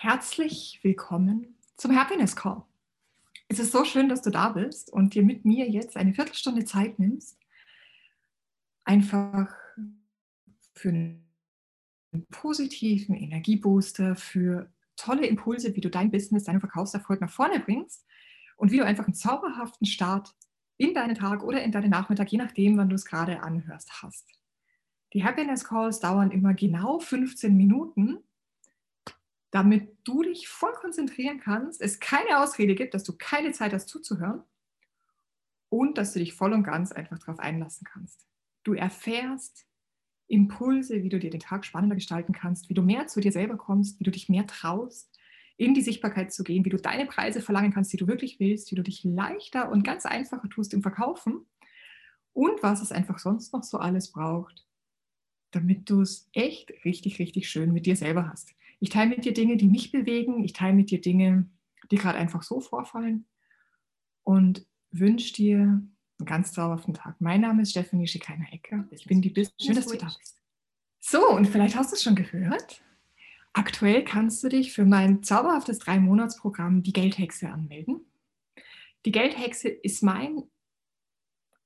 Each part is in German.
Herzlich willkommen zum Happiness Call. Es ist so schön, dass du da bist und dir mit mir jetzt eine Viertelstunde Zeit nimmst, einfach für einen positiven Energiebooster, für tolle Impulse, wie du dein Business, deinen Verkaufserfolg nach vorne bringst und wie du einfach einen zauberhaften Start in deinen Tag oder in deinen Nachmittag, je nachdem, wann du es gerade anhörst, hast. Die Happiness Calls dauern immer genau 15 Minuten, damit du dich voll konzentrieren kannst, es keine Ausrede gibt, dass du keine Zeit hast zuzuhören und dass du dich voll und ganz einfach darauf einlassen kannst. Du erfährst Impulse, wie du dir den Tag spannender gestalten kannst, wie du mehr zu dir selber kommst, wie du dich mehr traust, in die Sichtbarkeit zu gehen, wie du deine Preise verlangen kannst, die du wirklich willst, wie du dich leichter und ganz einfacher tust im Verkaufen und was es einfach sonst noch so alles braucht, damit du es echt richtig, richtig schön mit dir selber hast. Ich teile mit dir Dinge, die mich bewegen. Ich teile mit dir Dinge, die gerade einfach so vorfallen. Und wünsche dir einen ganz zauberhaften Tag. Mein Name ist Stephanie Schikainer-Ecker. Ich bin die Business. Schön, dass du da bist. So, und vielleicht hast du es schon gehört. Aktuell kannst du dich für mein zauberhaftes Drei-Monats-Programm Die Geldhexe anmelden. Die Geldhexe ist mein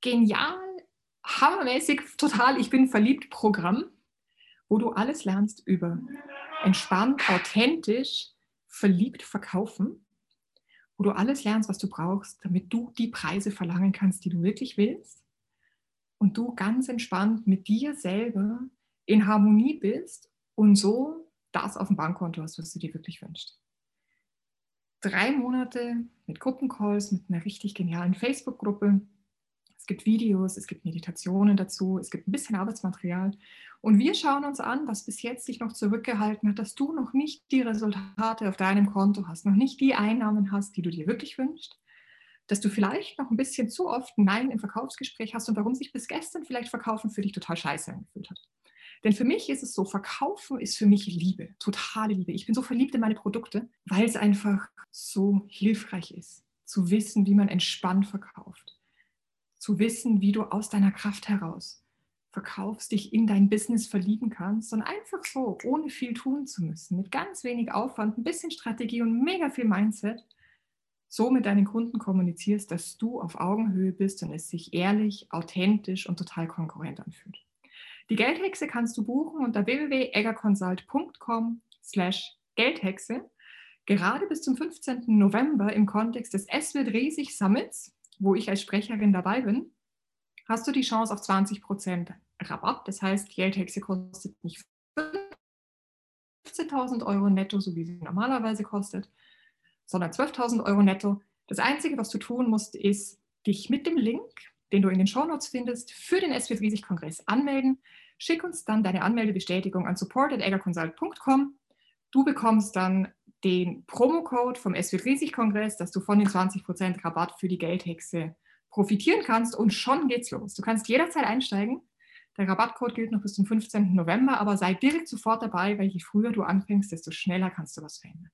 genial, hammermäßig, total, ich bin verliebt Programm, wo du alles lernst über entspannt, authentisch, verliebt verkaufen, wo du alles lernst, was du brauchst, damit du die Preise verlangen kannst, die du wirklich willst und du ganz entspannt mit dir selber in Harmonie bist und so das auf dem Bankkonto hast, was du dir wirklich wünschst. Drei Monate mit Gruppencalls, mit einer richtig genialen Facebook-Gruppe, es gibt Videos, es gibt Meditationen dazu, es gibt ein bisschen Arbeitsmaterial. Und wir schauen uns an, was bis jetzt dich noch zurückgehalten hat, dass du noch nicht die Resultate auf deinem Konto hast, noch nicht die Einnahmen hast, die du dir wirklich wünschst, dass du vielleicht noch ein bisschen zu oft Nein im Verkaufsgespräch hast und warum sich bis gestern vielleicht Verkaufen für dich total scheiße angefühlt hat. Denn für mich ist es so, Verkaufen ist für mich Liebe, totale Liebe. Ich bin so verliebt in meine Produkte, weil es einfach so hilfreich ist, zu wissen, wie man entspannt verkauft zu wissen, wie du aus deiner Kraft heraus verkaufst, dich in dein Business verlieben kannst und einfach so, ohne viel tun zu müssen, mit ganz wenig Aufwand, ein bisschen Strategie und mega viel Mindset, so mit deinen Kunden kommunizierst, dass du auf Augenhöhe bist und es sich ehrlich, authentisch und total konkurrent anfühlt. Die Geldhexe kannst du buchen unter www.eggerconsult.com slash Geldhexe. Gerade bis zum 15. November im Kontext des Es wird riesig Summits wo ich als Sprecherin dabei bin, hast du die Chance auf 20% Rabatt. Das heißt, die Geldhexe kostet nicht 15.000 Euro netto, so wie sie normalerweise kostet, sondern 12.000 Euro netto. Das Einzige, was du tun musst, ist, dich mit dem Link, den du in den Shownotes findest, für den SW Kongress anmelden. Schick uns dann deine Anmeldebestätigung an support.eggerconsult.com. Du bekommst dann den Promocode vom SW Riesig Kongress, dass du von den 20% Rabatt für die Geldhexe profitieren kannst und schon geht's los. Du kannst jederzeit einsteigen. Der Rabattcode gilt noch bis zum 15. November, aber sei direkt sofort dabei, weil je früher du anfängst, desto schneller kannst du was verändern.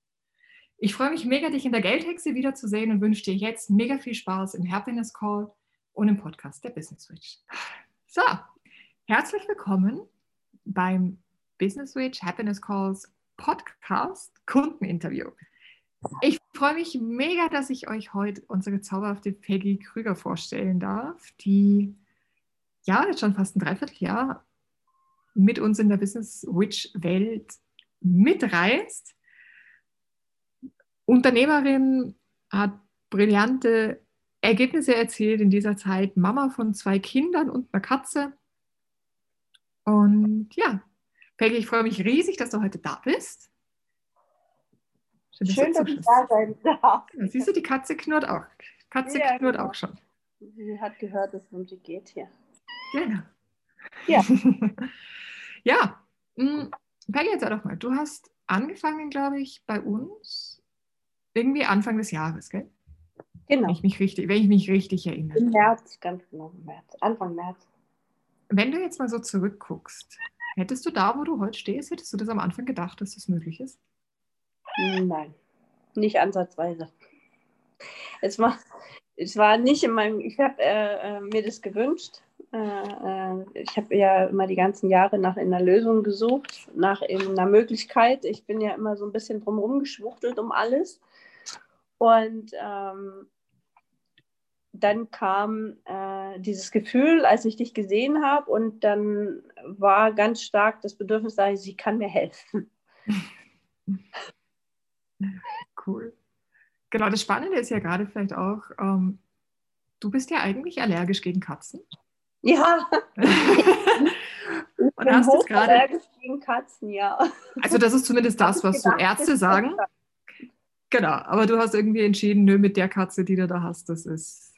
Ich freue mich mega, dich in der Geldhexe wiederzusehen und wünsche dir jetzt mega viel Spaß im Happiness Call und im Podcast der Business Switch. So, herzlich willkommen beim Business Switch Happiness Calls Podcast Kundeninterview. Ich freue mich mega, dass ich euch heute unsere zauberhafte Peggy Krüger vorstellen darf, die ja jetzt schon fast ein Dreivierteljahr mit uns in der Business Witch Welt mitreist. Unternehmerin hat brillante Ergebnisse erzielt in dieser Zeit, Mama von zwei Kindern und einer Katze. Und ja, Peggy, ich freue mich riesig, dass du heute da bist. Schön, dass, Schön, dass ich da sein darf. Ja, siehst du, die Katze knurrt auch. Katze ja, knurrt genau. auch schon. Sie hat gehört, dass es um sie geht hier. Genau. Ja. ja. Hm, Peggy, erzähl doch mal. Du hast angefangen, glaube ich, bei uns irgendwie Anfang des Jahres, gell? Genau. Wenn ich mich richtig, wenn ich mich richtig erinnere. Im März, ganz genau, im März. Anfang März. Wenn du jetzt mal so zurückguckst, Hättest du da, wo du heute stehst, hättest du das am Anfang gedacht, dass das möglich ist? Nein, nicht ansatzweise. Es war, es war nicht in meinem, ich habe äh, äh, mir das gewünscht Äh, äh, ich habe ja immer die ganzen Jahre nach einer Lösung gesucht, nach einer Möglichkeit. Ich bin ja immer so ein bisschen drumherum geschwuchtelt um alles. Und ähm, dann kam äh, dieses Gefühl, als ich dich gesehen habe, und dann war ganz stark das Bedürfnis da, sie kann mir helfen. Cool. Genau, das Spannende ist ja gerade vielleicht auch, ähm, du bist ja eigentlich allergisch gegen Katzen. Ja. und bin hast gerade allergisch gegen Katzen, ja. Also das ist zumindest das, was so Ärzte sagen. Genau, aber du hast irgendwie entschieden, nö, mit der Katze, die du da hast, das ist,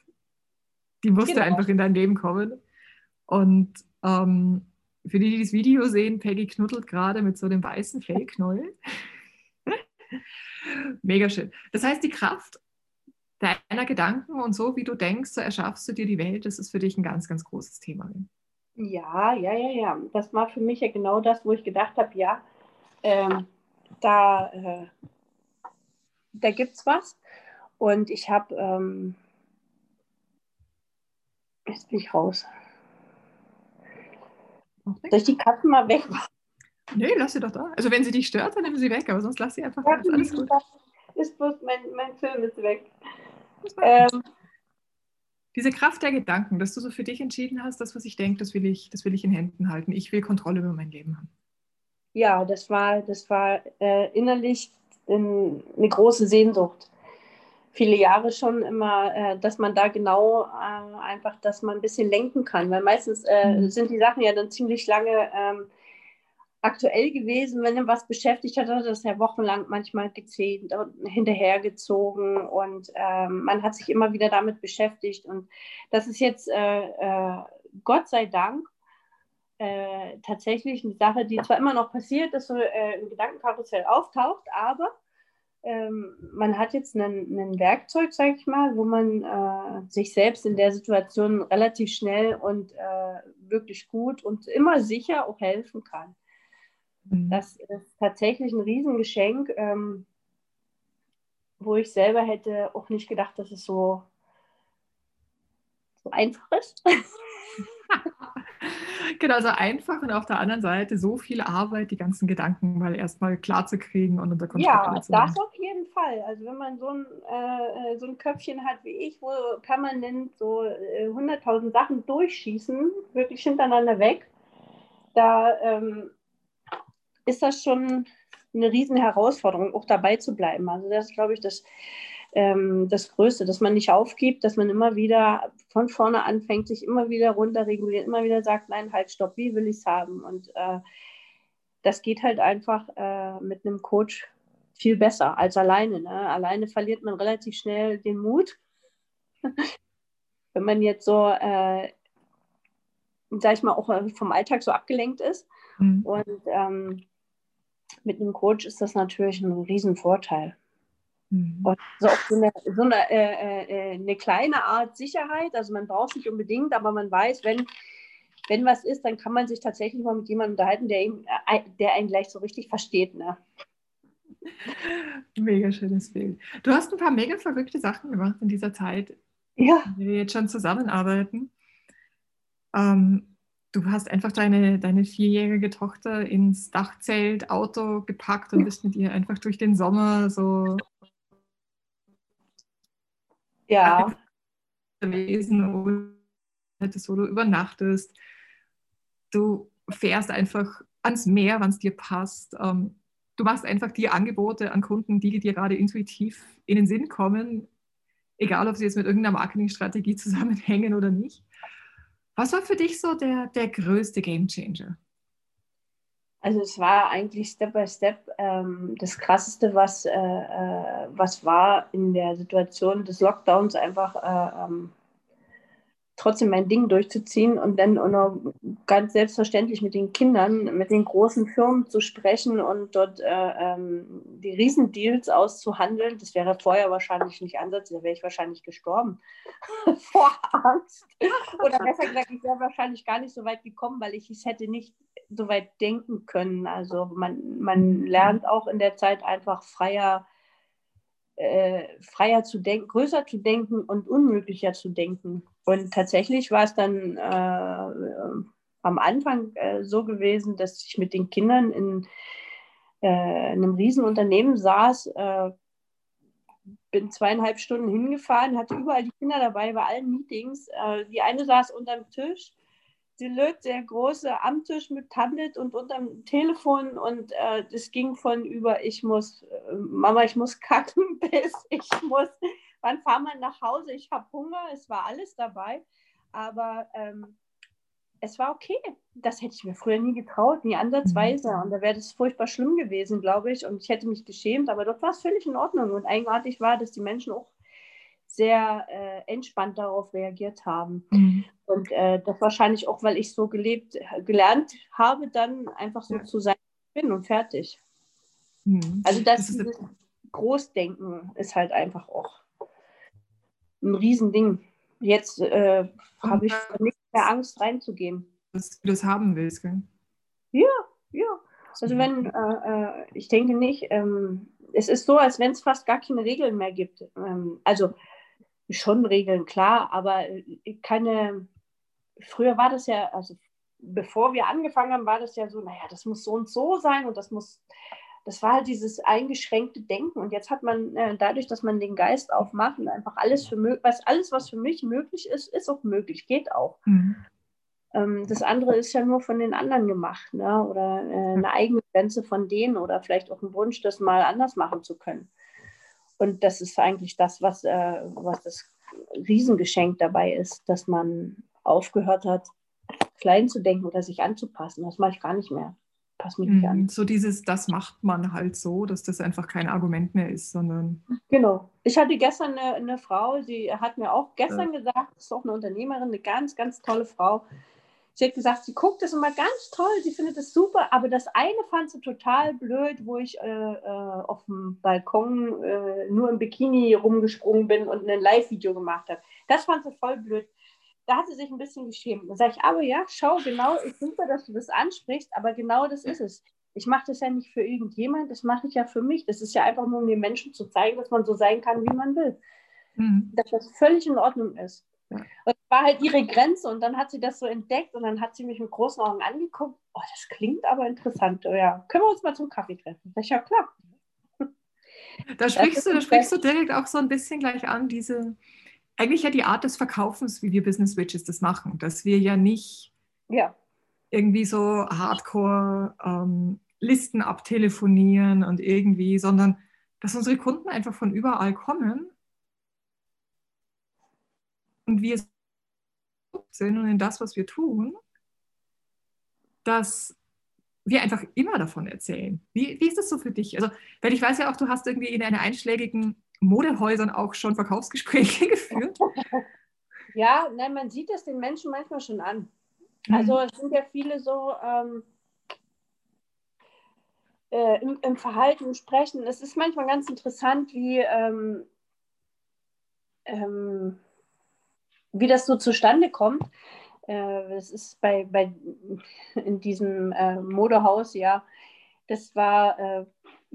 die musste genau. einfach in dein Leben kommen. Und ähm, für die, die das Video sehen, Peggy knuddelt gerade mit so einem weißen Fellknäuel. Mega schön. Das heißt, die Kraft deiner Gedanken und so, wie du denkst, so erschaffst du dir die Welt, das ist für dich ein ganz, ganz großes Thema. Ja, ja, ja, ja. Das war für mich ja genau das, wo ich gedacht habe, ja, ähm, da, äh, da gibt es was. Und ich habe, ähm, jetzt bin ich raus. Soll ich die Katzen mal wegmachen? Nee, lass sie doch da. Also wenn sie dich stört, dann nimm sie weg, aber sonst lass sie einfach ja, da. Alles gut. Ist bloß mein, mein Film ist weg. Ähm, Diese Kraft der Gedanken, dass du so für dich entschieden hast, das, was ich denke, das will ich, das will ich in Händen halten. Ich will Kontrolle über mein Leben haben. Ja, das war, das war äh, innerlich in, eine große Sehnsucht. Viele Jahre schon immer, äh, dass man da genau äh, einfach, dass man ein bisschen lenken kann, weil meistens äh, mhm. sind die Sachen ja dann ziemlich lange ähm, aktuell gewesen, wenn er was beschäftigt hat, hat er das ja wochenlang manchmal gezählt und hinterhergezogen. Und ähm, man hat sich immer wieder damit beschäftigt. Und das ist jetzt äh, äh, Gott sei Dank äh, tatsächlich eine Sache, die zwar immer noch passiert, dass so ein Gedankenkarussell auftaucht, aber ähm, man hat jetzt ein Werkzeug, sage ich mal, wo man äh, sich selbst in der Situation relativ schnell und äh, wirklich gut und immer sicher auch helfen kann. Mhm. Das ist tatsächlich ein Riesengeschenk, ähm, wo ich selber hätte auch nicht gedacht, dass es so, so einfach ist. genau, so einfach und auf der anderen Seite so viel Arbeit, die ganzen Gedanken mal erstmal klar zu kriegen und unter Kontrolle ja, zu haben. Ja, das auf jeden Fall. Also wenn man so ein, äh, so ein Köpfchen hat wie ich, wo permanent so äh, 100.000 Sachen durchschießen, wirklich hintereinander weg, da ähm, ist das schon eine riesen Herausforderung, auch dabei zu bleiben. Also das ist, glaube ich, das, ähm, das Größte, dass man nicht aufgibt, dass man immer wieder von vorne anfängt, sich immer wieder runterreguliert, immer wieder sagt, nein, halt, stopp, wie will ich es haben? Und äh, das geht halt einfach äh, mit einem Coach viel besser als alleine. Ne? Alleine verliert man relativ schnell den Mut. Wenn man jetzt so, äh, sag ich mal, auch äh, vom Alltag so abgelenkt ist. Mhm. Und ähm, mit einem Coach ist das natürlich ein Riesenvorteil. Mhm. Und so auch so eine, so eine, äh, äh, eine kleine Art Sicherheit. Also man braucht es nicht unbedingt, aber man weiß, wenn, wenn was ist, dann kann man sich tatsächlich mal mit jemandem unterhalten, der, ihm, äh, der einen gleich so richtig versteht. Ne? Mega schönes Bild. Du hast ein paar mega verrückte Sachen gemacht in dieser Zeit, ja. in wir jetzt schon zusammenarbeiten. Ähm, du hast einfach deine, deine vierjährige Tochter ins Dachzelt, Auto gepackt und bist mit ihr einfach durch den Sommer so ja. gewesen, wo du übernachtest. Du fährst einfach ans Meer, wann es dir passt. Ähm, du machst einfach die Angebote an Kunden, die dir gerade intuitiv in den Sinn kommen, egal ob sie jetzt mit irgendeiner Marketingstrategie zusammenhängen oder nicht. Was war für dich so der, der größte Gamechanger? Also es war eigentlich Step by Step ähm, das Krasseste, was, äh, äh, was war in der Situation des Lockdowns einfach äh, ähm, trotzdem mein Ding durchzuziehen und dann auch noch ganz selbstverständlich mit den Kindern, mit den großen Firmen zu sprechen und dort äh, ähm, die Riesendeals auszuhandeln. Das wäre vorher wahrscheinlich nicht Ansatz, da wäre ich wahrscheinlich gestorben vor Angst. Oder besser gesagt, ich wäre wahrscheinlich gar nicht so weit gekommen, weil ich es hätte nicht so weit denken können. Also man, man lernt auch in der Zeit einfach freier, äh, freier zu denken, größer zu denken und unmöglicher zu denken. und tatsächlich war es dann äh, am Anfang äh, so gewesen, dass ich mit den Kindern in, äh, in einem Riesenunternehmen saß, äh, bin zweieinhalb Stunden hingefahren, hatte überall die Kinder dabei bei allen Meetings. Äh, die eine saß unterm Tisch, die löt sehr große am Tisch mit Tablet und unterm Telefon und äh, das ging von über ich muss, äh, Mama, ich muss kacken, bis ich muss, wann fahren wir nach Hause, ich habe Hunger, es war alles dabei. Aber ähm, es war okay. Das hätte ich mir früher nie getraut, nie ansatzweise. Mhm. Und da wäre das furchtbar schlimm gewesen, glaube ich. Und ich hätte mich geschämt, aber dort war es völlig in Ordnung. Und eigenartig war, dass die Menschen auch sehr äh, entspannt darauf reagiert haben. Mhm. Und äh, das wahrscheinlich auch, weil ich so gelebt, gelernt habe, dann einfach so ja. zu sein bin und fertig. Mhm. Also das, das ist Großdenken ist halt einfach auch ein Riesending. Jetzt äh, habe ich nicht mehr Angst reinzugehen. Dass du das haben willst, gell? Ja, ja. Also wenn, äh, äh, ich denke nicht, ähm, es ist so, als wenn es fast gar keine Regeln mehr gibt. Ähm, also schon Regeln, klar, aber äh, keine, früher war das ja, also bevor wir angefangen haben, war das ja so, naja, das muss so und so sein und das muss das war halt dieses eingeschränkte Denken. Und jetzt hat man äh, dadurch, dass man den Geist aufmacht und einfach alles für was alles, was für mich möglich ist, ist auch möglich, geht auch. Mhm. Ähm, das andere ist ja nur von den anderen gemacht, ne? oder äh, eine eigene Grenze von denen oder vielleicht auch ein Wunsch, das mal anders machen zu können. Und das ist eigentlich das, was, äh, was das Riesengeschenk dabei ist, dass man aufgehört hat, klein zu denken oder sich anzupassen. Das mache ich gar nicht mehr pass mich nicht an. Mhm, so dieses, das macht man halt so, dass das einfach kein Argument mehr ist, sondern. Genau. Ich hatte gestern eine, eine Frau, sie hat mir auch gestern ja. gesagt, das ist auch eine Unternehmerin, eine ganz, ganz tolle Frau. Sie hat gesagt, sie guckt das immer ganz toll, sie findet es super, aber das eine fand sie total blöd, wo ich äh, äh, auf dem Balkon äh, nur im Bikini rumgesprungen bin und ein Live-Video gemacht habe. Das fand sie voll blöd da hat sie sich ein bisschen geschämt. Da sage ich, aber ja, schau, genau, ich super, dass du das ansprichst, aber genau das ist es. Ich mache das ja nicht für irgendjemand, das mache ich ja für mich. Das ist ja einfach nur, um den Menschen zu zeigen, dass man so sein kann, wie man will. Mhm. Dass das völlig in Ordnung ist. Und war halt ihre Grenze und dann hat sie das so entdeckt und dann hat sie mich mit großen Augen angeguckt. Oh, das klingt aber interessant. Oh, ja, können wir uns mal zum Kaffee treffen? Sag ich, ja, klar. Da sprichst, du, da sprichst du direkt auch so ein bisschen gleich an, diese, eigentlich ja die Art des Verkaufens, wie wir Business Witches das machen, dass wir ja nicht ja. irgendwie so hardcore ähm, Listen abtelefonieren und irgendwie, sondern dass unsere Kunden einfach von überall kommen und wir sind und in das, was wir tun, dass wir einfach immer davon erzählen. Wie, wie ist das so für dich? Also, weil ich weiß ja auch, du hast irgendwie in einer einschlägigen Modehäusern auch schon Verkaufsgespräche geführt? Ja, nein, man sieht es den Menschen manchmal schon an. Mhm. Also es sind ja viele so ähm, äh, im, im, Verhalten, im Sprechen. Es ist manchmal ganz interessant, wie, ähm, ähm, wie das so zustande kommt. Äh, das ist bei, bei in diesem äh, Modehaus, ja, das war äh,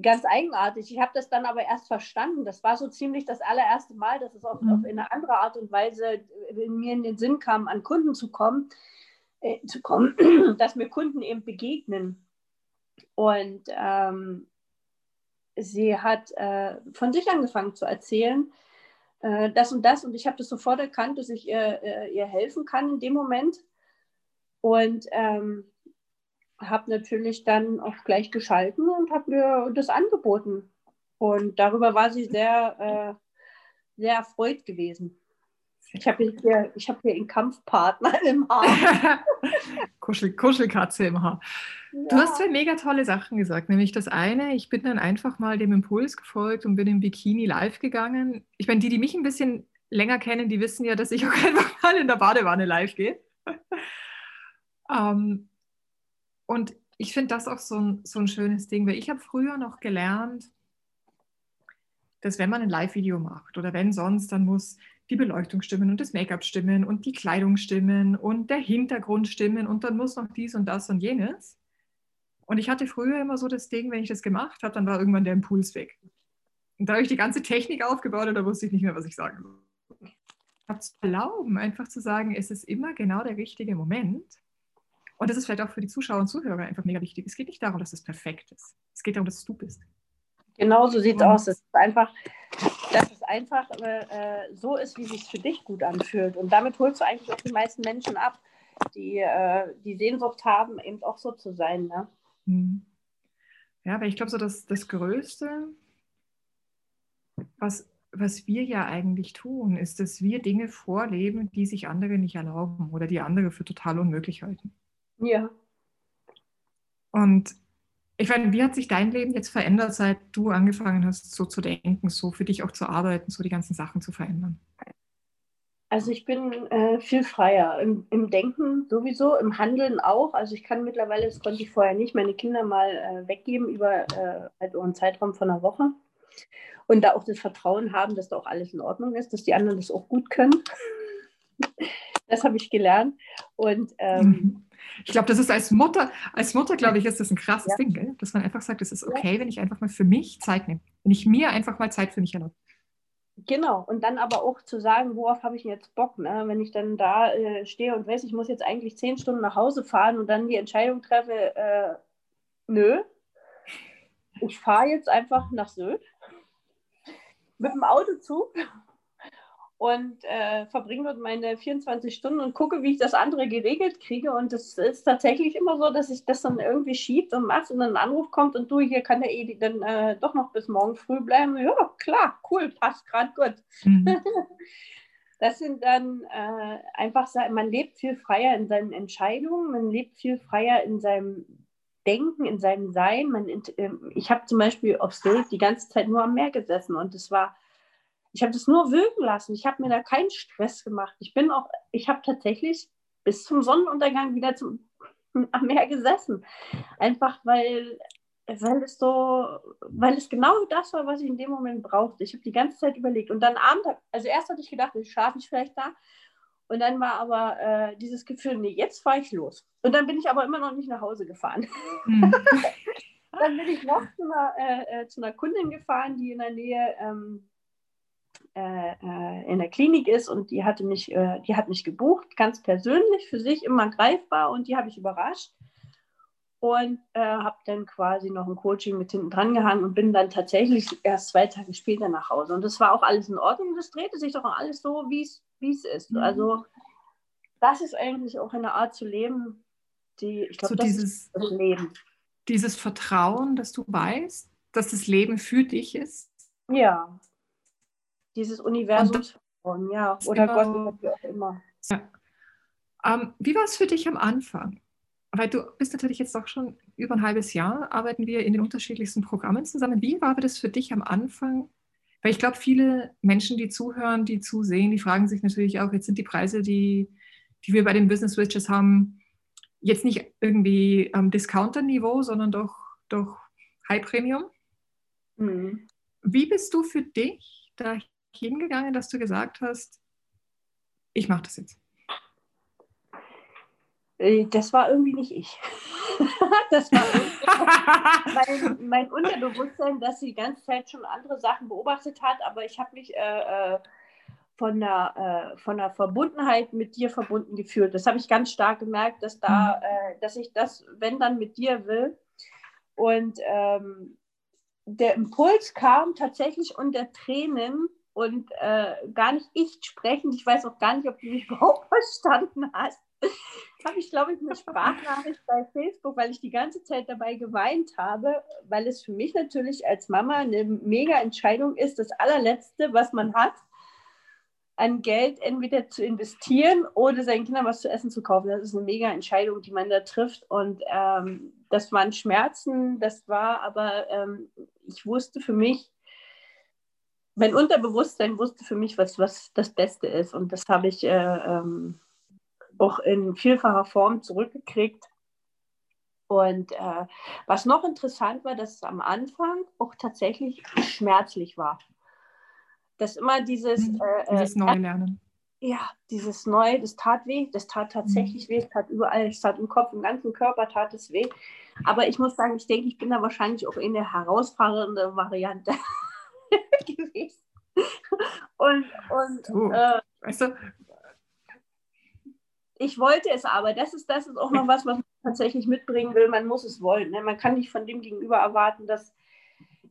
ganz eigenartig. Ich habe das dann aber erst verstanden. Das war so ziemlich das allererste Mal, dass es auf, mhm. auf eine andere Art und Weise in mir in den Sinn kam, an Kunden zu kommen, äh, zu kommen, dass mir Kunden eben begegnen. Und ähm, sie hat äh, von sich angefangen zu erzählen, äh, das und das. Und ich habe das sofort erkannt, dass ich ihr, äh, ihr helfen kann in dem Moment. Und ähm, habe natürlich dann auch gleich geschalten und habe mir das angeboten. Und darüber war sie sehr, äh, sehr erfreut gewesen. Ich habe hier, hab hier einen Kampfpartner im Haar. Kuschel, Kuschelkatze im Haar. Ja. Du hast zwei mega tolle Sachen gesagt. Nämlich das eine, ich bin dann einfach mal dem Impuls gefolgt und bin im Bikini live gegangen. Ich meine, die, die mich ein bisschen länger kennen, die wissen ja, dass ich auch einfach mal in der Badewanne live gehe. ähm, und ich finde das auch so ein, so ein schönes Ding, weil ich habe früher noch gelernt, dass wenn man ein Live-Video macht oder wenn sonst, dann muss die Beleuchtung stimmen und das Make-up stimmen und die Kleidung stimmen und der Hintergrund stimmen und dann muss noch dies und das und jenes. Und ich hatte früher immer so das Ding, wenn ich das gemacht habe, dann war irgendwann der Impuls weg. Und da habe ich die ganze Technik aufgebaut und da wusste ich nicht mehr, was ich sagen soll. zu erlauben, einfach zu sagen, es ist immer genau der richtige Moment. Und das ist vielleicht auch für die Zuschauer und Zuhörer einfach mega wichtig. Es geht nicht darum, dass es perfekt ist. Es geht darum, dass du bist. Genau so sieht es aus. Es ist einfach, dass es einfach äh, so ist, wie es sich für dich gut anfühlt. Und damit holst du eigentlich auch die meisten Menschen ab, die äh, die Sehnsucht haben, eben auch so zu sein. Ne? Mhm. Ja, weil ich glaube, so das, das Größte, was, was wir ja eigentlich tun, ist, dass wir Dinge vorleben, die sich andere nicht erlauben oder die andere für total unmöglich halten. Ja. Und ich meine, wie hat sich dein Leben jetzt verändert, seit du angefangen hast, so zu denken, so für dich auch zu arbeiten, so die ganzen Sachen zu verändern? Also ich bin äh, viel freier Im, im, Denken sowieso, im Handeln auch. Also ich kann mittlerweile, das konnte ich vorher nicht, meine Kinder mal äh, weggeben über äh, halt einen Zeitraum von einer Woche. Und da auch das Vertrauen haben, dass da auch alles in Ordnung ist, dass die anderen das auch gut können. Das habe ich gelernt. Und ähm, mhm. Ich glaube, das ist als Mutter, als Mutter, glaube ich, ist das ein krasses ja. Ding, gell? dass man einfach sagt, es ist okay, ja. wenn ich einfach mal für mich Zeit nehme. Wenn ich mir einfach mal Zeit für mich erlaube. Genau, und dann aber auch zu sagen, worauf habe ich jetzt Bock, ne? wenn ich dann da äh, stehe und weiß, ich muss jetzt eigentlich zehn Stunden nach Hause fahren und dann die Entscheidung treffe, äh, nö, ich fahre jetzt einfach nach Sylt mit dem Autozug und äh, verbringe dort meine 24 Stunden und gucke, wie ich das andere geregelt kriege. Und das ist tatsächlich immer so, dass ich das dann irgendwie schiebt und mache und dann ein Anruf kommt und du, hier kann der Edi dann äh, doch noch bis morgen früh bleiben. Ja, klar, cool, passt gerade gut. Mhm. das sind dann äh, einfach, man lebt viel freier in seinen Entscheidungen, man lebt viel freier in seinem Denken, in seinem Sein. Man, ähm, ich habe zum Beispiel auf Sylt die ganze Zeit nur am Meer gesessen und es war ich habe das nur wirken lassen. Ich habe mir da keinen Stress gemacht. Ich bin auch, ich habe tatsächlich bis zum Sonnenuntergang wieder zum, am Meer gesessen. Einfach weil, weil es so, weil es genau das war, was ich in dem Moment brauchte. Ich habe die ganze Zeit überlegt. Und dann abends, also erst hatte ich gedacht, ich schlafe ich vielleicht da. Und dann war aber äh, dieses Gefühl, nee, jetzt fahre ich los. Und dann bin ich aber immer noch nicht nach Hause gefahren. Mhm. dann bin ich noch zu einer, äh, äh, zu einer Kundin gefahren, die in der Nähe ähm, äh, äh, in der Klinik ist und die hatte mich, äh, die hat mich gebucht, ganz persönlich, für sich immer greifbar und die habe ich überrascht und äh, habe dann quasi noch ein Coaching mit hinten dran gehangen und bin dann tatsächlich erst zwei Tage später nach Hause. Und das war auch alles in Ordnung. Das drehte sich doch alles so, wie es ist. Mhm. Also das ist eigentlich auch eine Art zu leben, die, ich glaube, so das dieses, ist das Leben. Dieses Vertrauen, dass du weißt, dass das Leben für dich ist. Ja, dieses Universum, ja, oder Gott, wie auch immer. Ja. Ähm, wie war es für dich am Anfang? Weil du bist natürlich jetzt auch schon über ein halbes Jahr, arbeiten wir in den unterschiedlichsten Programmen zusammen. Wie war das für dich am Anfang? Weil ich glaube, viele Menschen, die zuhören, die zusehen, die fragen sich natürlich auch, jetzt sind die Preise, die, die wir bei den Business Switches haben, jetzt nicht irgendwie am Discounter-Niveau, sondern doch, doch High Premium. Mhm. Wie bist du für dich da hingegangen, dass du gesagt hast, ich mache das jetzt? Äh, das war irgendwie nicht ich. das war mein, mein, Unterbewusstsein, das die ganze Zeit schon andere Sachen beobachtet hat, aber ich habe mich äh, äh, von, der, äh, von der Verbundenheit mit dir verbunden gefühlt. Das habe ich ganz stark gemerkt, dass, da, mhm. äh, dass ich das, wenn dann mit dir will. Und ähm, der Impuls kam tatsächlich unter Tränen und äh, gar nicht ich sprechend. Ich weiß auch gar nicht, ob du mich überhaupt verstanden hast. habe ich, glaube ich, eine Sprachnachricht bei Facebook, weil ich die ganze Zeit dabei geweint habe, weil es für mich natürlich als Mama eine mega Entscheidung ist, das allerletzte, was man hat, an Geld entweder zu investieren oder seinen Kindern was zu essen zu kaufen. Das ist eine mega Entscheidung, die man da trifft. Und ähm, das waren Schmerzen, das war aber, ähm, ich wusste für mich, mein Unterbewusstsein wusste für mich, was, was das Beste ist. Und das habe ich äh, ähm, auch in vielfacher Form zurückgekriegt. Und äh, was noch interessant war, dass es am Anfang auch tatsächlich schmerzlich war. Dass immer dieses, mhm. äh, dieses äh, Neulernen. Ja, dieses Neue, das tat weh, das tat tatsächlich mhm. weh, es tat überall, es tat im Kopf, im ganzen Körper tat es weh. Aber ich muss sagen, ich denke, ich bin da wahrscheinlich auch in der herausfordernde Variante. gewesen. Und, und du, äh, Weißt du? Ich wollte es aber. Das ist, das ist auch noch was, was man tatsächlich mitbringen will. Man muss es wollen. Ne? Man kann nicht von dem Gegenüber erwarten, dass,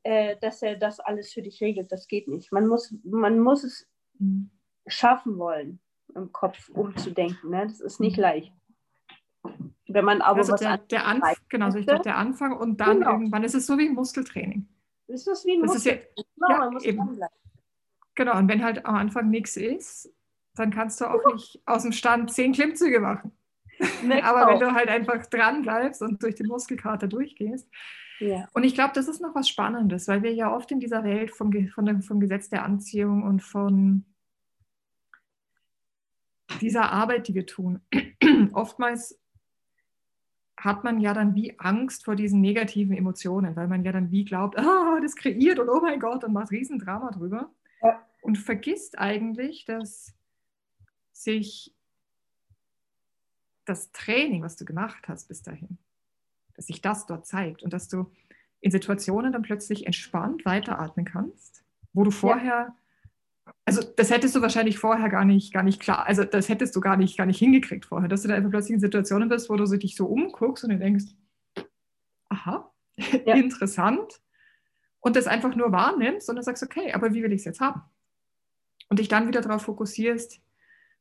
äh, dass er das alles für dich regelt. Das geht nicht. Man muss, man muss es schaffen wollen, im Kopf umzudenken. Ne? Das ist nicht mhm. leicht. Wenn man aber also was der, der Anfang, genau, so ich glaube, der Anfang und dann genau. irgendwann ist es so wie ein Muskeltraining. Ist das wie ein Muskeltraining? Ja, genau, man muss eben. Genau, und wenn halt am Anfang nichts ist, dann kannst du auch nicht aus dem Stand zehn Klimmzüge machen. Aber wenn du halt einfach dran bleibst und durch den Muskelkater durchgehst. Ja. Und ich glaube, das ist noch was Spannendes, weil wir ja oft in dieser Welt vom, von vom Gesetz der Anziehung und von dieser Arbeit, die wir tun, oftmals hat man ja dann wie Angst vor diesen negativen Emotionen, weil man ja dann wie glaubt, ah, das kreiert und oh mein Gott und macht Riesendrama drüber. Ja. Und vergisst eigentlich, dass sich das Training, was du gemacht hast bis dahin, dass sich das dort zeigt und dass du in Situationen dann plötzlich entspannt weiteratmen kannst, wo du vorher, ja. Also das hättest du wahrscheinlich vorher gar nicht, gar nicht klar, also das hättest du gar nicht, gar nicht hingekriegt vorher, dass du da einfach plötzlich in Situationen bist, wo du dich so umguckst und du denkst, aha, ja. interessant, und das einfach nur wahrnimmst und dann sagst, okay, aber wie will ich es jetzt haben? Und dich dann wieder darauf fokussierst,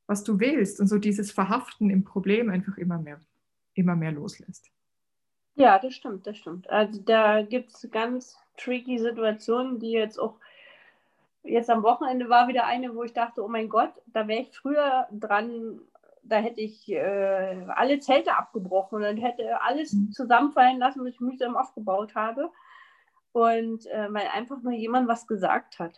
was du willst und so dieses Verhaften im Problem einfach immer mehr, immer mehr loslässt. Ja, das stimmt, das stimmt. Also da gibt es ganz tricky Situationen, die jetzt auch, jetzt am Wochenende war wieder eine, wo ich dachte, oh mein Gott, da wäre ich früher dran, da hätte ich äh, alle Zelte abgebrochen und dann hätte alles mhm. zusammenfallen lassen, was ich mühsam aufgebaut habe. Und äh, weil einfach nur jemand was gesagt hat.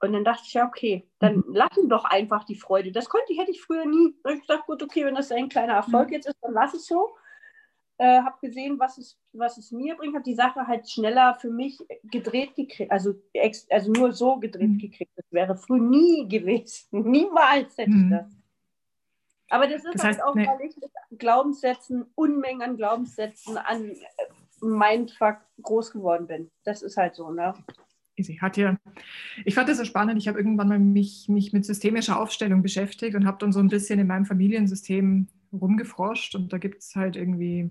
Und dann dachte ich, ja, okay, dann mhm. lass ihn doch einfach die Freude. Das konnte ich, hätte ich früher nie. Ich dachte, gut, okay, wenn das ein kleiner Erfolg mhm. jetzt ist, dann lass es so. Äh, habe gesehen, was es, was es mir bringt, habe die Sache halt schneller für mich gedreht gekriegt, also, also nur so gedreht mhm. gekriegt. Das wäre früh nie gewesen. Niemals hätte mhm. ich das. Aber das ist das halt heißt, auch, nee. weil ich mit Glaubenssätzen, Unmengen an Glaubenssätzen, an äh, Mindfuck groß geworden bin. Das ist halt so, ne? easy. Hat ja, ich fand das so spannend. Ich habe irgendwann mal mich, mich mit systemischer Aufstellung beschäftigt und habe dann so ein bisschen in meinem Familiensystem rumgefroscht. Und da gibt es halt irgendwie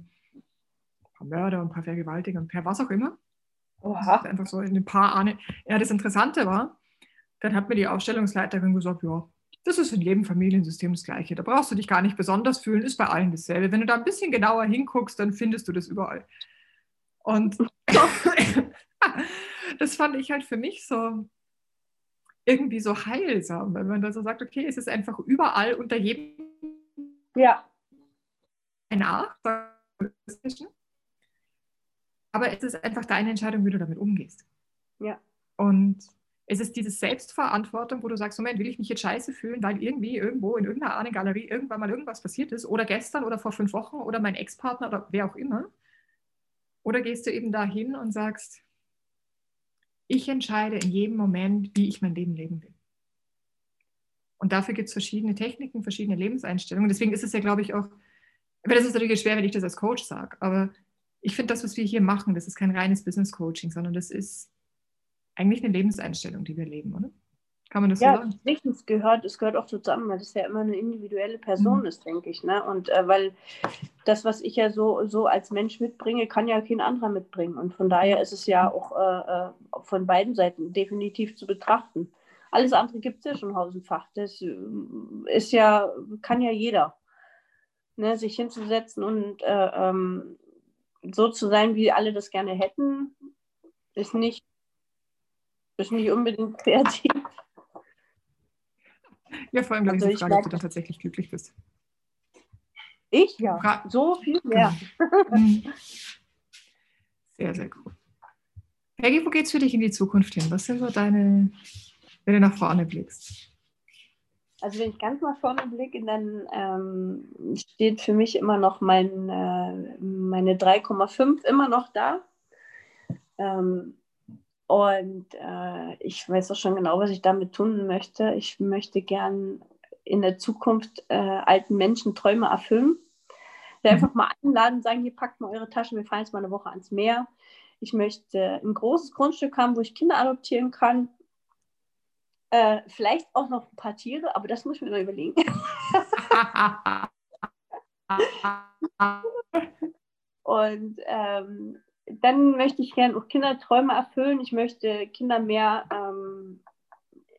paar Mörder und ein paar Vergewaltiger und ein paar was auch immer. Oha. Einfach so in ein paar Ahne. Ja, das Interessante war, dann hat mir die Aufstellungsleiterin gesagt, ja, das ist in jedem Familiensystem das Gleiche. Da brauchst du dich gar nicht besonders fühlen, ist bei allen dasselbe. Wenn du da ein bisschen genauer hinguckst, dann findest du das überall. Und das fand ich halt für mich so irgendwie so heilsam, wenn man da so sagt, okay, es ist einfach überall unter jedem ja. ein Art, aber es ist einfach deine Entscheidung, wie du damit umgehst. Ja. Und es ist diese Selbstverantwortung, wo du sagst, Moment, will ich mich jetzt scheiße fühlen, weil irgendwie irgendwo in irgendeiner Ahnengalerie irgendwann mal irgendwas passiert ist oder gestern oder vor fünf Wochen oder mein Ex-Partner oder wer auch immer. Oder gehst du eben dahin und sagst, ich entscheide in jedem Moment, wie ich mein Leben leben will. Und dafür gibt es verschiedene Techniken, verschiedene Lebenseinstellungen. Deswegen ist es ja, glaube ich, auch, aber das ist natürlich schwer, wenn ich das als Coach sage, aber ich finde das, was wir hier machen, das ist kein reines Business Coaching, sondern das ist eigentlich eine Lebenseinstellung, die wir leben, oder? Kann man das ja, so sagen? Ja, es gehört, es gehört auch zusammen, weil das ja immer eine individuelle Person mhm. ist, denke ich. Ne? Und äh, weil das, was ich ja so, so als Mensch mitbringe, kann ja kein anderer mitbringen. Und von daher ist es ja auch äh, äh von beiden Seiten definitiv zu betrachten. Alles andere gibt es ja schon Haus und Fach. Das äh, ist ja, kann ja jeder. Ne? Sich hinzusetzen und äh, ähm, so zu sein, wie alle das gerne hätten, ist nicht, ist nicht unbedingt kreativ. Ja, vor allem, glaube also ich, die Frage, ob du dann tatsächlich glücklich bist. Ich ja, Fra so viel mehr. Sehr, sehr cool. Peggy, wo geht es für dich in die Zukunft hin? Was sind so deine, wenn du nach vorne blickst? Also wenn ich ganz nach vorne blicke, dann ähm, steht für mich immer noch mein, äh, meine 3,5 immer noch da. Ähm, und äh, ich weiß auch schon genau, was ich damit tun möchte. Ich möchte gern in der Zukunft äh, alten Menschen Träume erfüllen. Mhm. Einfach mal einladen, sagen, hier packt mal eure Taschen, wir fahren jetzt mal eine Woche ans Meer. Ich möchte ein großes Grundstück haben, wo ich Kinder adoptieren kann. Äh, vielleicht auch noch ein paar Tiere, aber das muss ich mir noch überlegen. Und ähm, dann möchte ich gerne auch Kinderträume erfüllen. Ich möchte Kinder mehr, ähm,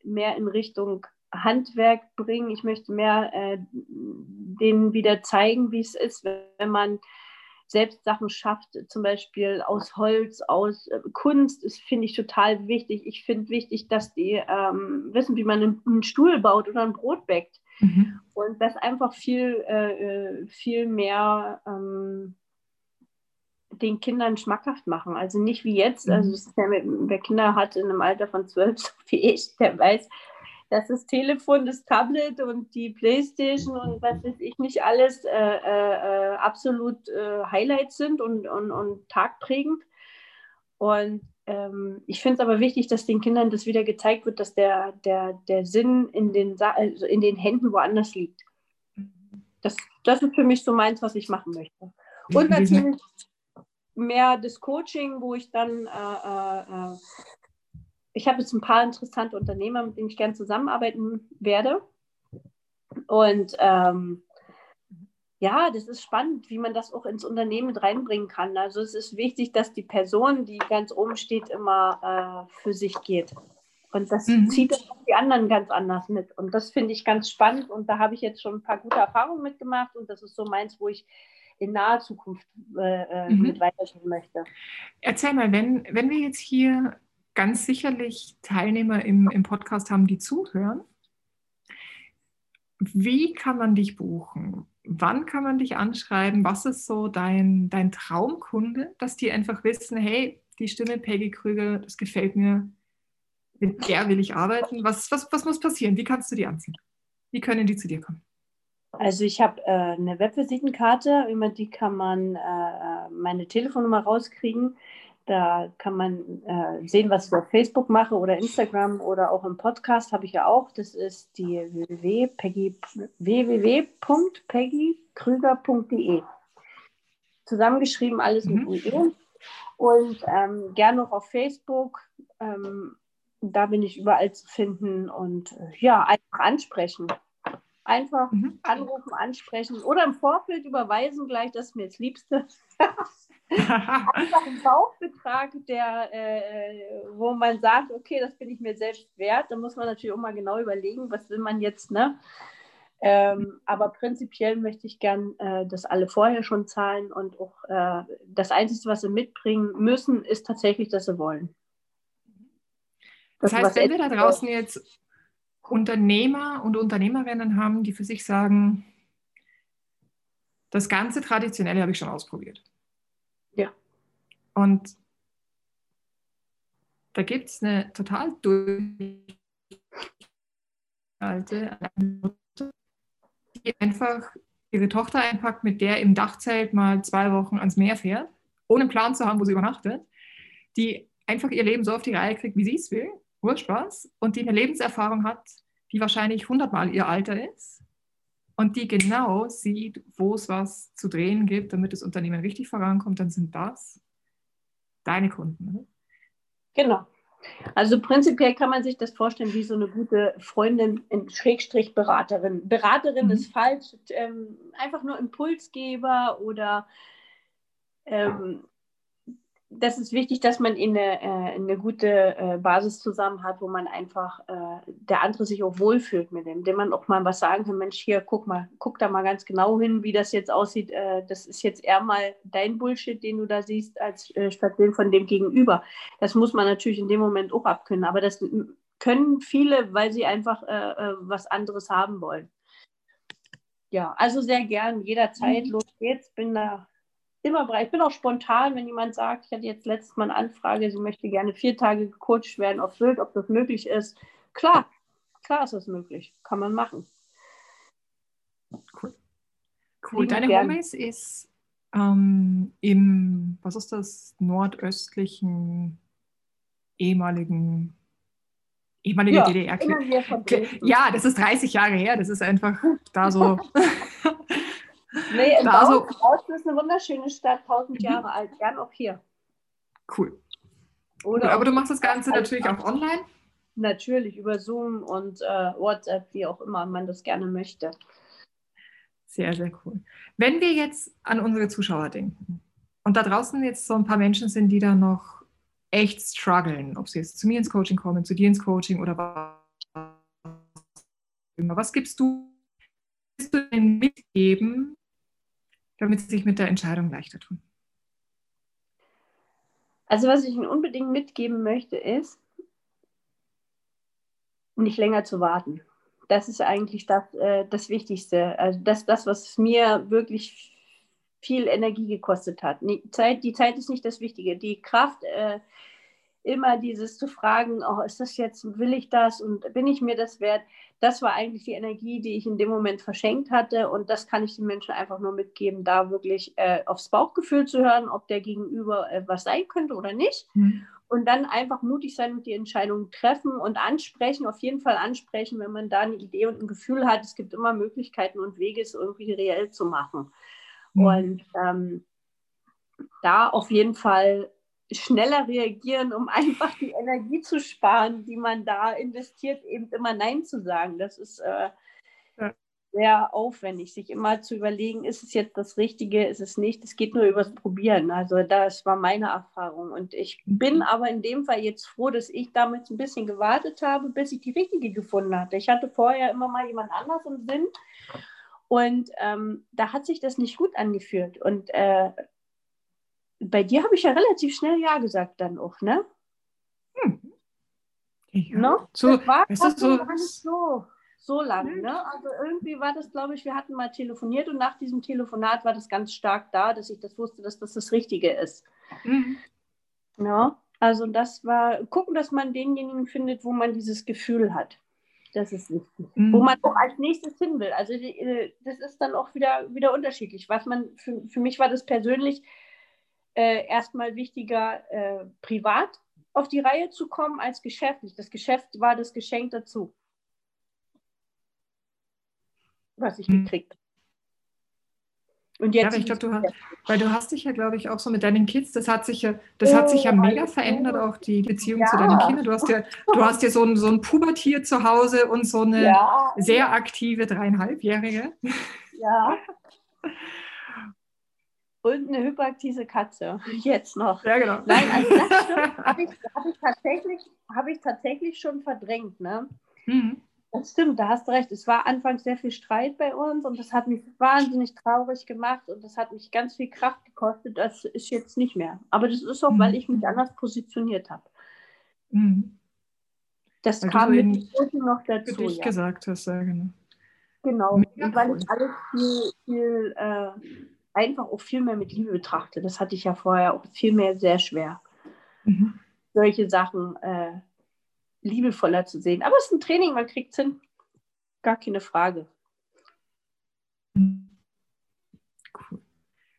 mehr in Richtung Handwerk bringen. Ich möchte mehr äh, denen wieder zeigen, wie es ist, wenn man selbst Sachen schafft, zum Beispiel aus Holz, aus äh, Kunst, das finde ich total wichtig. Ich finde wichtig, dass die ähm, wissen, wie man einen, einen, Stuhl baut oder ein Brot bäckt. Mhm. Und das einfach viel, äh, äh viel mehr ähm, den Kindern schmackhaft machen. Also nicht wie jetzt, also mhm. wer Kinder hat in einem Alter von zwölf, so wie ich, der weiß, dass das Telefon, das Tablet und die Playstation und was weiß ich nicht alles äh, äh, äh, absolut äh, Highlights sind und, und, und tagprägend. Und ähm, ich finde es aber wichtig, dass den Kindern das wieder gezeigt wird, dass der, der, der Sinn in den, also in den Händen woanders liegt. Das, das ist für mich so meins, was ich machen möchte. Und natürlich mehr das Coaching, wo ich dann äh, äh, ich habe jetzt ein paar interessante Unternehmer, mit denen ich gerne zusammenarbeiten werde. Und ähm, ja, das ist spannend, wie man das auch ins Unternehmen mit reinbringen kann. Also es ist wichtig, dass die Person, die ganz oben steht, immer äh, für sich geht. Und das mhm. zieht auch die anderen ganz anders mit. Und das finde ich ganz spannend. Und da habe ich jetzt schon ein paar gute Erfahrungen mitgemacht. Und das ist so meins, wo ich in naher Zukunft äh, äh mhm. mit weitergehen möchte. Erzähl mal, wenn, wenn wir jetzt hier ganz sicherlich Teilnehmer im, im Podcast haben, die zuhören. Wie kann man dich buchen? Wann kann man dich anschreiben? Was ist so dein, dein Traumkunde, dass die einfach wissen, hey, die Stimme Peggy Krüger, das gefällt mir, mit der will ich arbeiten. Was, was, was muss passieren? Wie kannst du die anziehen? Wie können die zu dir kommen? Also ich habe äh, eine Webvisitenkarte, über die kann man äh, äh meine Telefonnummer rauskriegen. Da kann man äh, sehen, was ich auf Facebook mache oder Instagram oder auch im Podcast habe ich ja auch. Das ist die www.peggykrüger.de. Zusammengeschrieben alles mhm. mit UE. Und ähm, gerne auch auf Facebook. Ähm, da bin ich überall zu finden und äh, ja, einfach ansprechen. Einfach mhm. anrufen, ansprechen oder im Vorfeld überweisen gleich, das ist mir das Liebste. einfach ein Bauchbetrag, der, äh, wo man sagt, okay, das bin ich mir selbst wert. Da muss man natürlich auch mal genau überlegen, was will man jetzt, ne? Ähm, aber prinzipiell möchte ich gern, äh, dass alle vorher schon zahlen und auch äh, das Einzige, was sie mitbringen müssen, ist tatsächlich, dass sie wollen. Das, das heißt, wenn wir da draußen jetzt Unternehmer und Unternehmerinnen haben, die für sich sagen, das ganze Traditionelle habe ich schon ausprobiert. Ja. Und da gibt es eine total alte Mutter, die einfach ihre Tochter einpackt, mit der im Dachzelt mal zwei Wochen ans Meer fährt, ohne einen Plan zu haben, wo sie übernachtet, die einfach ihr Leben so auf die Reihe kriegt, wie sie es will, Urspaß, und die eine Lebenserfahrung hat, die wahrscheinlich hundertmal ihr Alter ist und die genau sieht, wo es was zu drehen gibt, damit das Unternehmen richtig vorankommt, dann sind das deine Kunden. Oder? Genau. Also prinzipiell kann man sich das vorstellen wie so eine gute Freundin, Schrägstrich Beraterin. Beraterin mhm. ist falsch, ähm, einfach nur Impulsgeber oder ähm, das ist wichtig, dass man eine, äh, eine gute äh, Basis zusammen hat, wo man einfach äh, der andere sich auch wohlfühlt mit dem, dem man auch mal was sagen kann, Mensch, hier, guck mal, guck da mal ganz genau hin, wie das jetzt aussieht. Das ist jetzt eher mal dein Bullshit, den du da siehst, als statt den von dem Gegenüber. Das muss man natürlich in dem Moment auch abkönnen, aber das können viele, weil sie einfach was anderes haben wollen. Ja, also sehr gern, jederzeit, mhm. los geht's, bin da immer bereit. Ich bin auch spontan, wenn jemand sagt, ich hatte jetzt letztes Mal eine Anfrage, sie möchte gerne vier Tage gecoacht werden auf Sylt, ob das möglich ist. Klar, klar ist das möglich. Kann man machen. Cool. Cool. Deine gern. Homebase ist ähm, im, was ist das, nordöstlichen ehemaligen ehemalige ja, DDR. Ja, das ist 30 Jahre her. Das ist einfach da so. Nee, in da so, ist eine wunderschöne Stadt, 1000 mhm. Jahre alt, gern auch hier. Cool. Oder Aber du machst das Ganze natürlich auch online. natürlich über Zoom und äh, WhatsApp, wie auch immer man das gerne möchte. Sehr, sehr cool. Wenn wir jetzt an unsere Zuschauer denken und da draußen jetzt so ein paar Menschen sind, die da noch echt strugglen, ob sie jetzt zu mir ins Coaching kommen, zu dir ins Coaching oder was immer. Was gibst du, willst du denn mitgeben, damit sie sich mit der Entscheidung leichter tun? Also was ich Ihnen unbedingt mitgeben möchte, ist, nicht länger zu warten. Das ist eigentlich das, äh, das Wichtigste. Also das, das, was mir wirklich viel Energie gekostet hat. Die Zeit, die Zeit ist nicht das Wichtige. Die Kraft, äh, immer dieses zu fragen, oh, ist das jetzt, will ich das und bin ich mir das wert? Das war eigentlich die Energie, die ich in dem Moment verschenkt hatte und das kann ich den Menschen einfach nur mitgeben, da wirklich äh, aufs Bauchgefühl zu hören, ob der Gegenüber äh, was sein könnte oder nicht. Mhm. Und dann einfach mutig sein und die Entscheidung treffen und ansprechen, auf jeden Fall ansprechen, wenn man da eine Idee und ein Gefühl hat. Es gibt immer Möglichkeiten und Wege, es irgendwie reell zu machen. Mhm. Und ähm, da auf jeden Fall schneller reagieren, um einfach die Energie zu sparen, die man da investiert, eben immer Nein zu sagen. Das ist äh, ja. sehr aufwendig, sich immer zu überlegen, ist es jetzt das Richtige, ist es nicht. Es geht nur übers Probieren. Also das war meine Erfahrung. Und ich bin mhm. aber in dem Fall jetzt froh, dass ich damals ein bisschen gewartet habe, bis ich die richtige gefunden hatte. Ich hatte vorher immer mal jemand anders im Sinn. Und ähm, da hat sich das nicht gut angefühlt. Und äh, bei dir habe ich ja relativ schnell Ja gesagt dann auch, ne? Hm. Ja. No? So, das war, das so, gar nicht so, so lang. Hm. Ne? Also irgendwie war das, glaube ich, wir hatten mal telefoniert und nach diesem Telefonat war das ganz stark da, dass ich das wusste, dass das das Richtige ist. Mhm. No? Also das war, gucken, dass man denjenigen findet, wo man dieses Gefühl hat. Das ist wichtig. Mhm. Wo man auch als nächstes hin will. Also die, äh, das ist dann auch wieder, wieder unterschiedlich. Was man, für, für mich war das persönlich, äh, erstmal wichtiger, äh, privat auf die Reihe zu kommen als geschäftlich. Das Geschäft war das Geschenk dazu, was ich mhm. gekriegt habe. Und jetzt ja, ich glaube, du hast, weil du hast dich ja, glaube ich, auch so mit deinen Kids, das hat sich ja, das hat sich ja mega verändert, auch die Beziehung ja. zu deinen Kindern. Du hast ja, du hast ja so ein, so ein Pubertier zu Hause und so eine ja. sehr aktive dreieinhalbjährige. Ja. und eine hyperaktive Katze. Jetzt noch. Ja, genau. Nein, also das habe ich, hab ich, tatsächlich, hab ich tatsächlich schon verdrängt. Ne? Mhm. Das stimmt, da hast du recht. Es war anfangs sehr viel Streit bei uns und das hat mich wahnsinnig traurig gemacht und das hat mich ganz viel Kraft gekostet. Das ist jetzt nicht mehr. Aber das ist auch, mhm. weil ich mich anders positioniert habe. Mhm. Das weil kam mit noch dazu. Für dich ja. gesagt hast, ja, genau. Genau, weil ich alles viel, viel äh, einfach auch viel mehr mit Liebe betrachte. Das hatte ich ja vorher auch viel mehr sehr schwer. Mhm. Solche Sachen äh, liebevoller zu sehen. Aber es ist ein Training, man kriegt es hin. Gar keine Frage. Cool.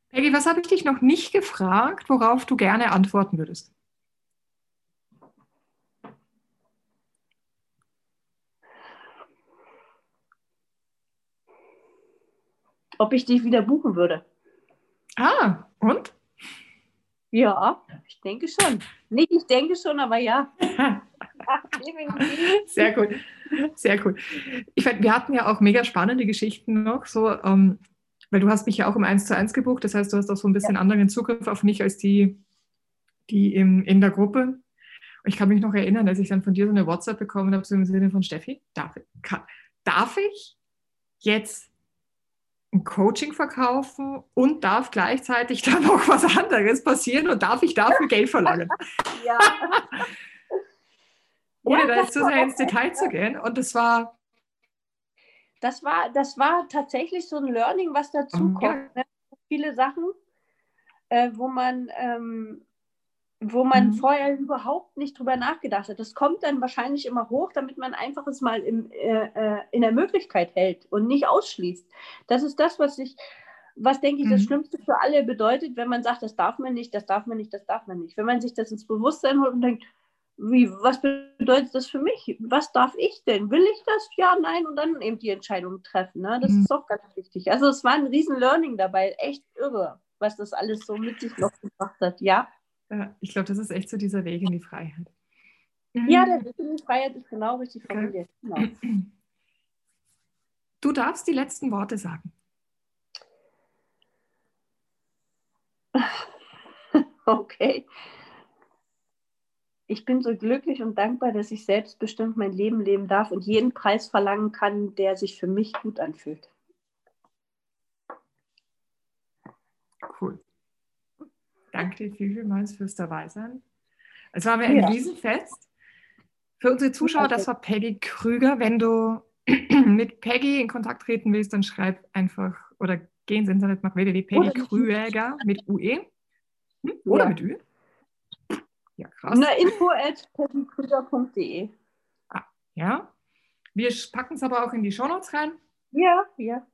Peggy, was habe ich dich noch nicht gefragt, worauf du gerne antworten würdest? Ob ich dich wieder buchen würde. Ah, und? Ja, ich denke schon. Nicht, ich denke schon, aber ja. Sehr gut. Sehr cool. Ich wir hatten ja auch mega spannende Geschichten noch, so, ähm, weil du hast mich ja auch im 1 zu 1 gebucht, das heißt, du hast auch so ein bisschen ja. anderen Zugriff auf mich als die, die im, in der Gruppe. Und ich kann mich noch erinnern, als ich dann von dir so eine WhatsApp bekommen habe, so im Sinne von Steffi, darf, kann, darf ich jetzt ein Coaching verkaufen und darf gleichzeitig dann noch was anderes passieren und darf ich dafür Geld verlangen? Ja. Ohne ja, da jetzt zu sehr ins Detail zu gehen. Und das war. Das war, das war tatsächlich so ein Learning, was dazu mhm. kommt. Ne? Viele Sachen, äh, wo man ähm, wo man mhm. vorher überhaupt nicht drüber nachgedacht hat. Das kommt dann wahrscheinlich immer hoch, damit man einfach es mal im, äh, äh, in der Möglichkeit hält und nicht ausschließt. Das ist das, was ich, was denke ich, das mhm. Schlimmste für alle bedeutet, wenn man sagt, das darf man nicht, das darf man nicht, das darf man nicht. Wenn man sich das ins Bewusstsein holt und denkt, wie, was bedeutet das für mich? Was darf ich denn? Will ich das? Ja, nein, und dann eben die Entscheidung treffen. Ne? Das mhm. ist auch ganz wichtig. Also es war ein riesen Learning dabei, echt irre, was das alles so mit sich noch gebracht hat. Ja. Ja, ich glaube, das ist echt so dieser Weg in die Freiheit. Ja, der Weg in die Freiheit ist genau richtig formuliert. Genau. Du darfst die letzten Worte sagen. Okay. Ich bin so glücklich und dankbar, dass ich selbstbestimmt mein Leben leben darf und jeden Preis verlangen kann, der sich für mich gut anfühlt. Cool. Danke dir vielmals fürs Dabeisein. Es war mir ein ja. Riesenfest. Für unsere Zuschauer, das war Peggy Krüger. Wenn du mit Peggy in Kontakt treten willst, dann schreib einfach oder geh ins Internet, mach www.peggykrüger mit UE hm? oder ja. mit Ü. Ja, krass. Na, info at peggykrüger.de. Ah, ja. Wir packen es aber auch in die Shownotes rein. Ja, ja.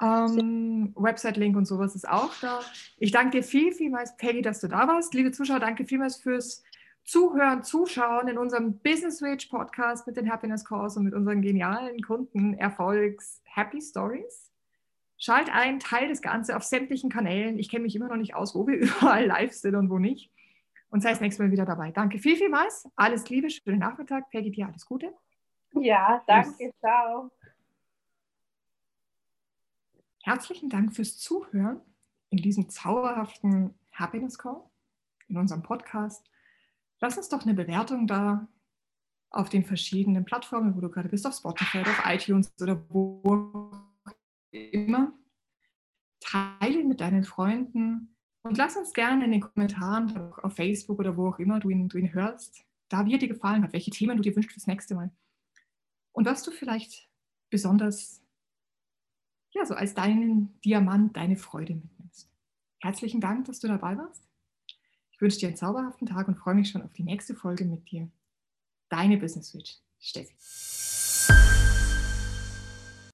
Ähm, Website-Link und sowas ist auch da. Ich danke dir viel, vielmals, Peggy, dass du da warst. Liebe Zuschauer, danke vielmals fürs Zuhören, Zuschauen in unserem Business Rage Podcast mit den Happiness Calls und mit unseren genialen Kunden Erfolgs Happy Stories. Schalt ein, teil das Ganze auf sämtlichen Kanälen. Ich kenne mich immer noch nicht aus, wo wir überall live sind und wo nicht. Und sei das nächste Mal wieder dabei. Danke viel, vielmals. Alles Liebe, schönen Nachmittag. Peggy, dir alles Gute. Ja, danke. Ciao. Herzlichen Dank fürs Zuhören in diesem zauberhaften Happiness Call, in unserem Podcast. Lass uns doch eine Bewertung da auf den verschiedenen Plattformen, wo du gerade bist, auf Spotify, auf iTunes oder wo immer. Teile mit deinen Freunden und lass uns gerne in den Kommentaren auf Facebook oder wo auch immer du ihn, du ihn hörst, da wie er dir gefallen hat, welche Themen du dir wünschst fürs nächste Mal. Und was du vielleicht besonders ja, so als deinen Diamant deine Freude mitnimmst. Herzlichen Dank, dass du dabei warst. Ich wünsche dir einen zauberhaften Tag und freue mich schon auf die nächste Folge mit dir. Deine Business Switch, Steffi.